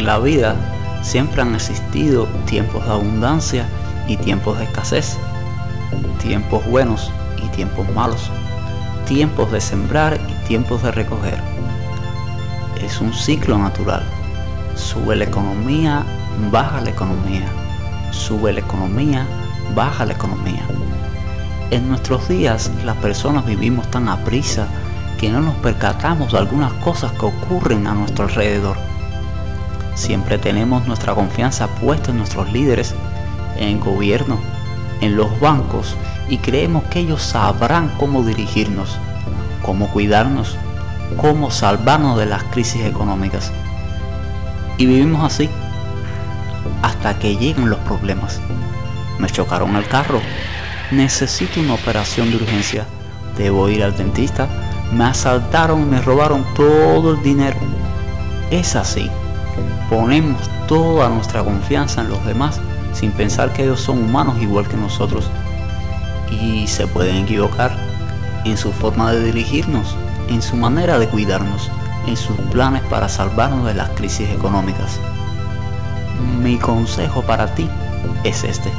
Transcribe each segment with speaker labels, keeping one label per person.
Speaker 1: la vida siempre han existido tiempos de abundancia y tiempos de escasez, tiempos buenos y tiempos malos, tiempos de sembrar y tiempos de recoger. Es un ciclo natural. Sube la economía, baja la economía. Sube la economía, baja la economía. En nuestros días las personas vivimos tan a prisa que no nos percatamos de algunas cosas que ocurren a nuestro alrededor. Siempre tenemos nuestra confianza puesta en nuestros líderes, en el gobierno, en los bancos y creemos que ellos sabrán cómo dirigirnos, cómo cuidarnos, cómo salvarnos de las crisis económicas. Y vivimos así hasta que llegan los problemas. Me chocaron el carro. Necesito una operación de urgencia. Debo ir al dentista me asaltaron y me robaron todo el dinero. Es así. Ponemos toda nuestra confianza en los demás sin pensar que ellos son humanos igual que nosotros. Y se pueden equivocar en su forma de dirigirnos, en su manera de cuidarnos, en sus planes para salvarnos de las crisis económicas. Mi consejo para ti es este.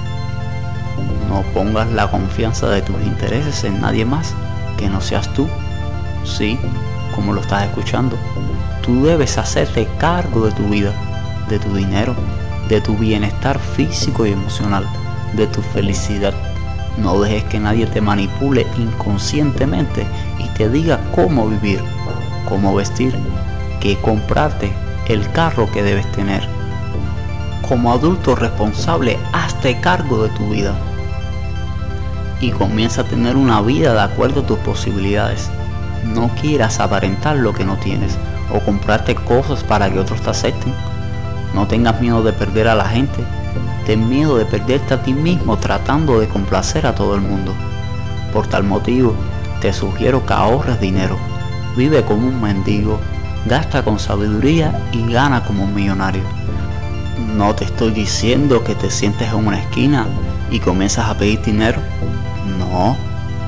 Speaker 1: No pongas la confianza de tus intereses en nadie más que no seas tú Sí, como lo estás escuchando. Tú debes hacerte cargo de tu vida, de tu dinero, de tu bienestar físico y emocional, de tu felicidad. No dejes que nadie te manipule inconscientemente y te diga cómo vivir, cómo vestir, qué comprarte, el carro que debes tener. Como adulto responsable, hazte cargo de tu vida y comienza a tener una vida de acuerdo a tus posibilidades no quieras aparentar lo que no tienes o comprarte cosas para que otros te acepten. No tengas miedo de perder a la gente. Ten miedo de perderte a ti mismo tratando de complacer a todo el mundo. Por tal motivo, te sugiero que ahorres dinero. Vive como un mendigo, gasta con sabiduría y gana como un millonario. No te estoy diciendo que te sientes en una esquina y comienzas a pedir dinero. No,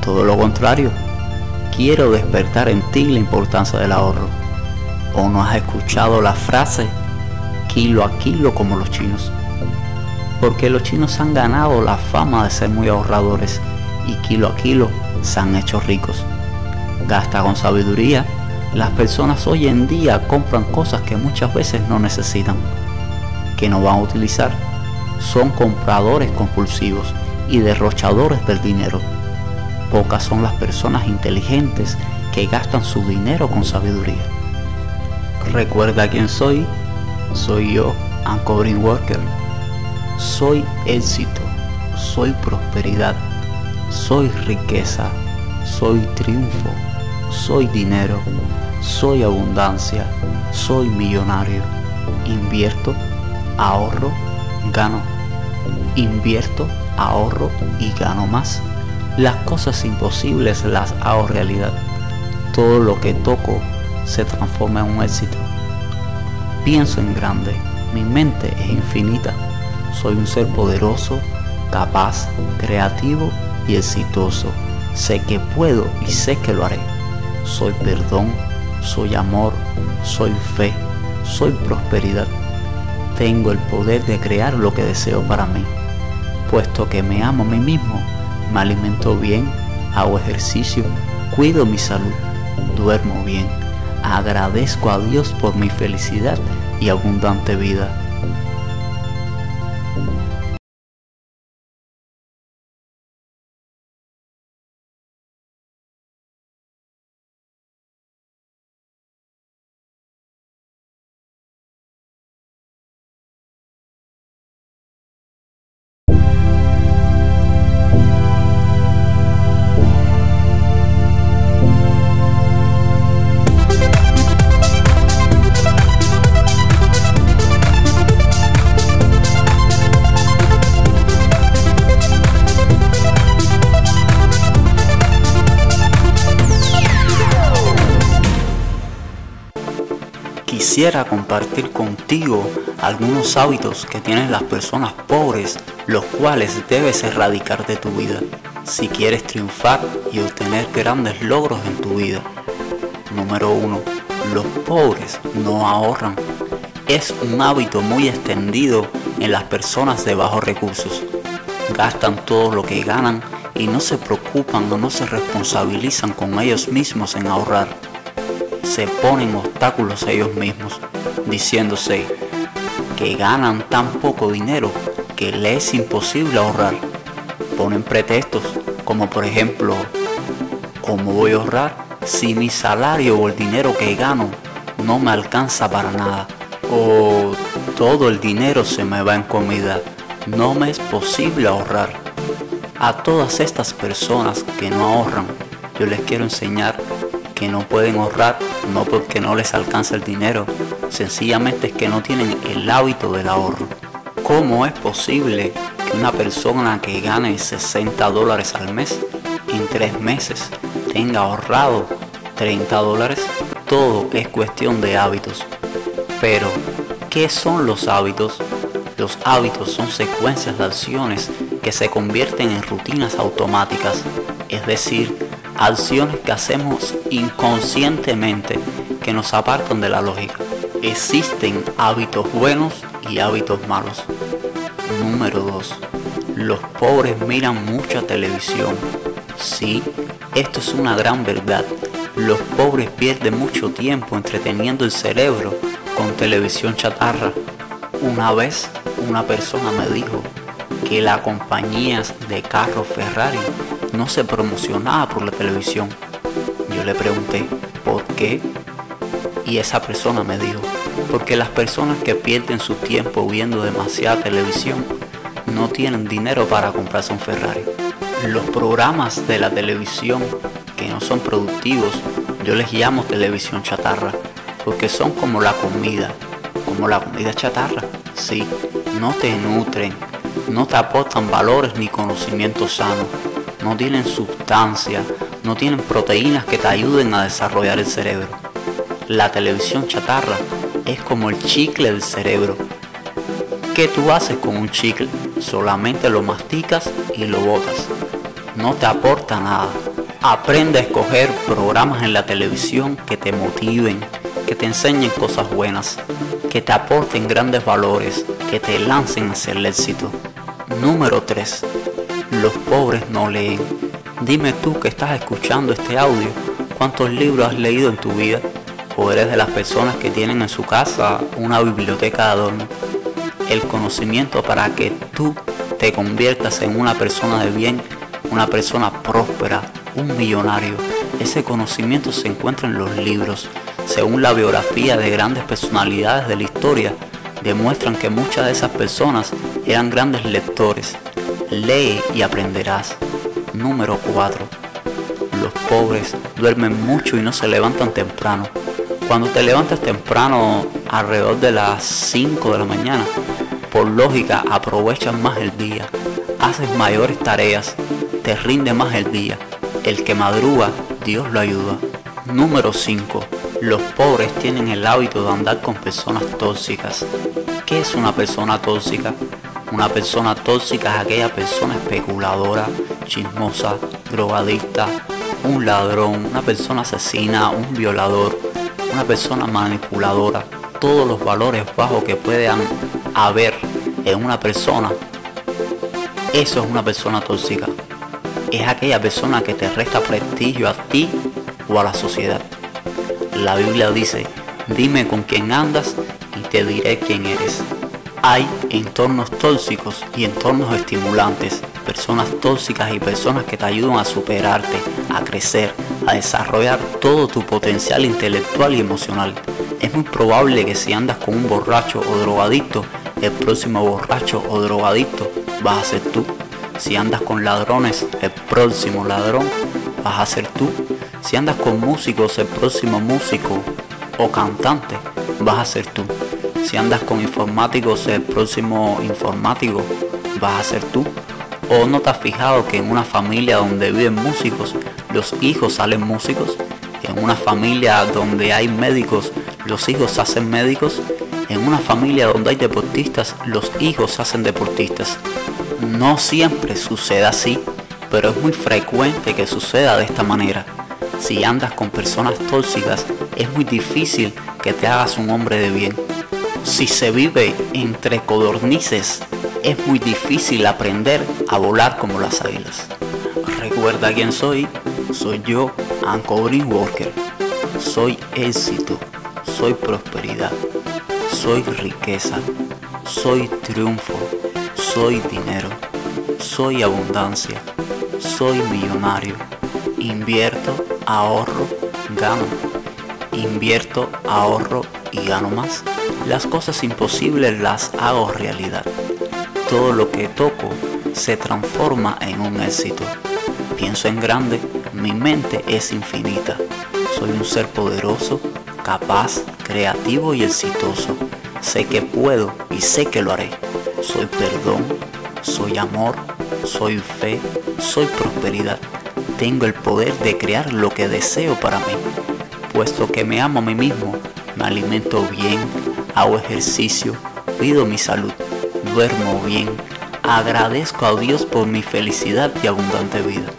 Speaker 1: todo lo contrario quiero despertar en ti la importancia del ahorro. ¿O no has escuchado la frase kilo a kilo como los chinos? Porque los chinos han ganado la fama de ser muy ahorradores y kilo a kilo se han hecho ricos. Gasta con sabiduría. Las personas hoy en día compran cosas que muchas veces no necesitan, que no van a utilizar. Son compradores compulsivos y derrochadores del dinero Pocas son las personas inteligentes que gastan su dinero con sabiduría. Recuerda quién soy. Soy yo, Anko Walker. Soy éxito, soy prosperidad, soy riqueza, soy triunfo, soy dinero, soy abundancia, soy millonario. Invierto, ahorro, gano. Invierto, ahorro y gano más. Las cosas imposibles las hago realidad. Todo lo que toco se transforma en un éxito. Pienso en grande. Mi mente es infinita. Soy un ser poderoso, capaz, creativo y exitoso. Sé que puedo y sé que lo haré. Soy perdón, soy amor, soy fe, soy prosperidad. Tengo el poder de crear lo que deseo para mí. Puesto que me amo a mí mismo, me alimento bien, hago ejercicio, cuido mi salud, duermo bien, agradezco a Dios por mi felicidad y abundante vida. Quisiera compartir contigo algunos hábitos que tienen las personas pobres, los cuales debes erradicar de tu vida si quieres triunfar y obtener grandes logros en tu vida. Número 1. Los pobres no ahorran. es un hábito muy extendido en las personas de bajos recursos. Gastan todo lo que ganan y no se preocupan o no se responsabilizan con ellos mismos en ahorrar. Se ponen obstáculos a ellos mismos, diciéndose que ganan tan poco dinero que les es imposible ahorrar. Ponen pretextos como por ejemplo, ¿cómo voy a ahorrar si mi salario o el dinero que gano no me alcanza para nada? O todo el dinero se me va en comida, no me es posible ahorrar. A todas estas personas que no ahorran, yo les quiero enseñar no pueden ahorrar no porque no les alcanza el dinero, sencillamente es que no tienen el hábito del ahorro. ¿Cómo es posible que una persona que gane 60 dólares al mes en tres meses tenga ahorrado 30 dólares? Todo es cuestión de hábitos. Pero, ¿qué son los hábitos? Los hábitos son secuencias de acciones que se convierten en rutinas automáticas, es decir, acciones que hacemos inconscientemente que nos apartan de la lógica. Existen hábitos buenos y hábitos malos. Número 2. Los pobres miran mucha televisión. Sí, esto es una gran verdad. Los pobres pierden mucho tiempo entreteniendo el cerebro con televisión chatarra. Una vez una persona me dijo que la compañía de carros Ferrari no se promocionaba por la televisión. Yo le pregunté, ¿por qué? Y esa persona me dijo, porque las personas que pierden su tiempo viendo demasiada televisión no tienen dinero para comprarse un Ferrari. Los programas de la televisión que no son productivos, yo les llamo televisión chatarra, porque son como la comida, como la comida chatarra. Sí, no te nutren, no te aportan valores ni conocimientos sanos no tienen sustancia, no tienen proteínas que te ayuden a desarrollar el cerebro. La televisión chatarra es como el chicle del cerebro. ¿Qué tú haces con un chicle? Solamente lo masticas y lo botas. No te aporta nada. Aprende a escoger programas en la televisión que te motiven, que te enseñen cosas buenas, que te aporten grandes valores, que te lancen hacia el éxito. Número 3 los pobres no leen. Dime tú que estás escuchando este audio, ¿cuántos libros has leído en tu vida? ¿O eres de las personas que tienen en su casa una biblioteca de adorno? El conocimiento para que tú te conviertas en una persona de bien, una persona próspera, un millonario. Ese conocimiento se encuentra en los libros. Según la biografía de grandes personalidades de la historia, demuestran que muchas de esas personas eran grandes lectores Lee y aprenderás. Número 4. Los pobres duermen mucho y no se levantan temprano. Cuando te levantas temprano, alrededor de las 5 de la mañana, por lógica aprovechas más el día, haces mayores tareas, te rinde más el día. El que madruga, Dios lo ayuda. Número 5. Los pobres tienen el hábito de andar con personas tóxicas. ¿Qué es una persona tóxica? Una persona tóxica es aquella persona especuladora, chismosa, drogadicta, un ladrón, una persona asesina, un violador, una persona manipuladora. Todos los valores bajos que puedan haber en una persona, eso es una persona tóxica. Es aquella persona que te resta prestigio a ti o a la sociedad. La Biblia dice, dime con quién andas y te diré quién eres. Hay entornos tóxicos y entornos estimulantes, personas tóxicas y personas que te ayudan a superarte, a crecer, a desarrollar todo tu potencial intelectual y emocional. Es muy probable que si andas con un borracho o drogadicto, el próximo borracho o drogadicto vas a ser tú. Si andas con ladrones, el próximo ladrón vas a ser tú. Si andas con músicos, el próximo músico o cantante vas a ser tú. Si andas con informáticos, el próximo informático vas a ser tú. ¿O no te has fijado que en una familia donde viven músicos, los hijos salen músicos? En una familia donde hay médicos, los hijos hacen médicos. En una familia donde hay deportistas, los hijos hacen deportistas. No siempre sucede así, pero es muy frecuente que suceda de esta manera. Si andas con personas tóxicas, es muy difícil que te hagas un hombre de bien Si se vive entre codornices, es muy difícil aprender a volar como las águilas. Recuerda quién soy. Soy yo, Anko Walker. Soy éxito, soy prosperidad, soy riqueza, soy triunfo, soy dinero, soy abundancia, soy millonario. Invierto, ahorro, gano. Invierto, ahorro y gano más. Las cosas imposibles las hago realidad. Todo lo que toco se transforma en un éxito. Pienso en grande, mi mente es infinita. Soy un ser poderoso, capaz, creativo y exitoso. Sé que puedo y sé que lo haré. Soy perdón, soy amor, soy fe, soy prosperidad. Tengo el poder de crear lo que deseo para mí. Puesto que me amo a mí mismo, me alimento bien, hago ejercicio, cuido mi salud, duermo bien, agradezco a Dios por mi felicidad y abundante vida.